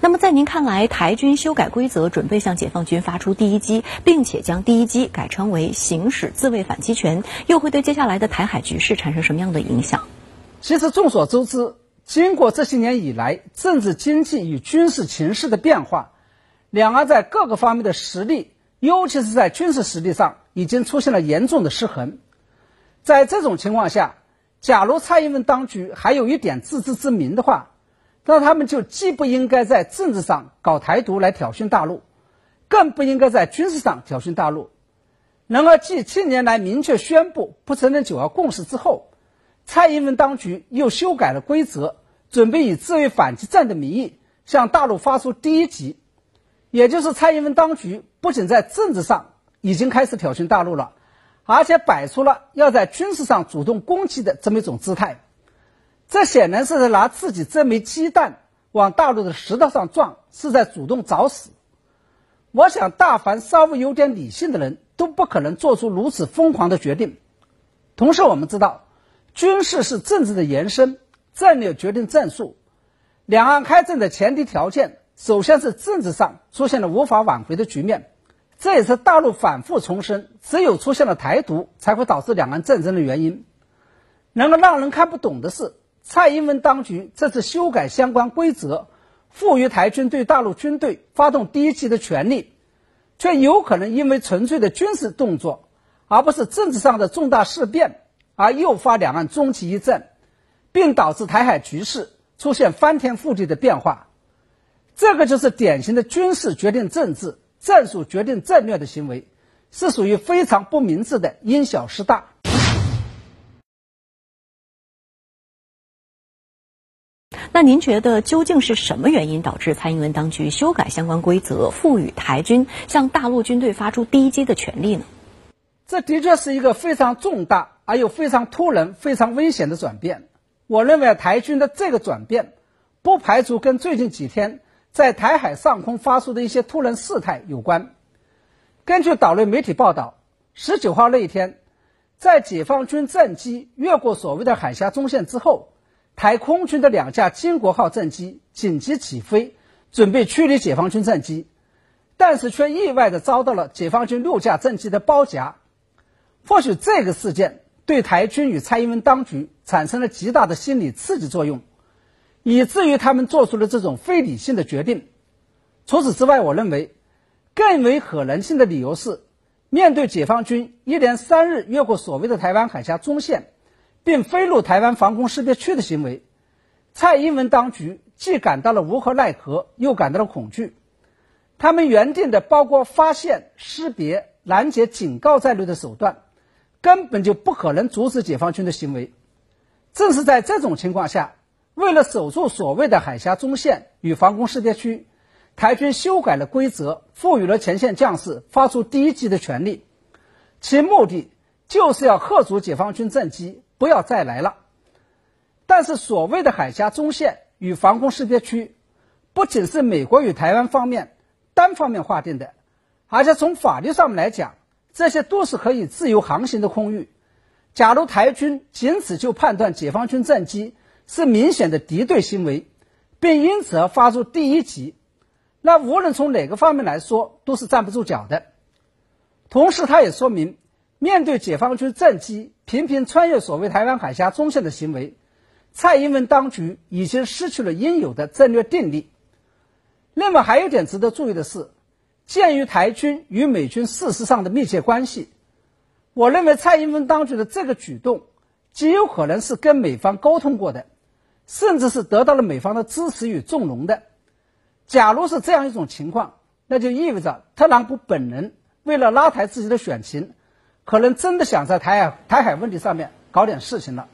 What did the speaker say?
那么，在您看来，台军修改规则，准备向解放军发出第一击，并且将第一击改称为行使自卫反击权，又会对接下来的台海局势产生什么样的影响？其实众所周知，经过这些年以来政治、经济与军事情势的变化，两岸在各个方面的实力，尤其是在军事实力上，已经出现了严重的失衡。在这种情况下，假如蔡英文当局还有一点自知之明的话，那他们就既不应该在政治上搞台独来挑衅大陆，更不应该在军事上挑衅大陆。然而，继近年来明确宣布不承认九二共识之后，蔡英文当局又修改了规则，准备以自卫反击战的名义向大陆发出第一击，也就是蔡英文当局不仅在政治上已经开始挑衅大陆了，而且摆出了要在军事上主动攻击的这么一种姿态。这显然是在拿自己这枚鸡蛋往大陆的石头上撞，是在主动找死。我想，大凡稍微有点理性的人都不可能做出如此疯狂的决定。同时，我们知道，军事是政治的延伸，战略决定战术。两岸开战的前提条件，首先是政治上出现了无法挽回的局面，这也是大陆反复重申，只有出现了台独，才会导致两岸战争的原因。然而，让人看不懂的是。蔡英文当局这次修改相关规则，赋予台军对大陆军队发动第一击的权利，却有可能因为纯粹的军事动作，而不是政治上的重大事变，而诱发两岸终极一战，并导致台海局势出现翻天覆地的变化。这个就是典型的军事决定政治、战术决定战略的行为，是属于非常不明智的因小失大。那您觉得究竟是什么原因导致蔡英文当局修改相关规则，赋予台军向大陆军队发出第一击的权利呢？这的确是一个非常重大而又非常突然、非常危险的转变。我认为台军的这个转变，不排除跟最近几天在台海上空发出的一些突然事态有关。根据岛内媒体报道，十九号那一天，在解放军战机越过所谓的海峡中线之后。台空军的两架金国号战机紧急起飞，准备驱离解放军战机，但是却意外的遭到了解放军六架战机的包夹。或许这个事件对台军与蔡英文当局产生了极大的心理刺激作用，以至于他们做出了这种非理性的决定。除此之外，我认为更为可能性的理由是，面对解放军一连三日越过所谓的台湾海峡中线。并飞入台湾防空识别区的行为，蔡英文当局既感到了无可奈何，又感到了恐惧。他们原定的包括发现、识别、拦截、警告在内的手段，根本就不可能阻止解放军的行为。正是在这种情况下，为了守住所谓的海峡中线与防空识别区，台军修改了规则，赋予了前线将士发出第一击的权利，其目的就是要吓阻解放军战机。不要再来了。但是，所谓的海峡中线与防空识别区，不仅是美国与台湾方面单方面划定的，而且从法律上面来讲，这些都是可以自由航行的空域。假如台军仅此就判断解放军战机是明显的敌对行为，并因此而发出第一击，那无论从哪个方面来说都是站不住脚的。同时，它也说明。面对解放军战机频频穿越所谓台湾海峡中线的行为，蔡英文当局已经失去了应有的战略定力。另外，还有点值得注意的是，鉴于台军与美军事实上的密切关系，我认为蔡英文当局的这个举动极有可能是跟美方沟通过的，甚至是得到了美方的支持与纵容的。假如是这样一种情况，那就意味着特朗普本人为了拉抬自己的选情。可能真的想在台海台海问题上面搞点事情了。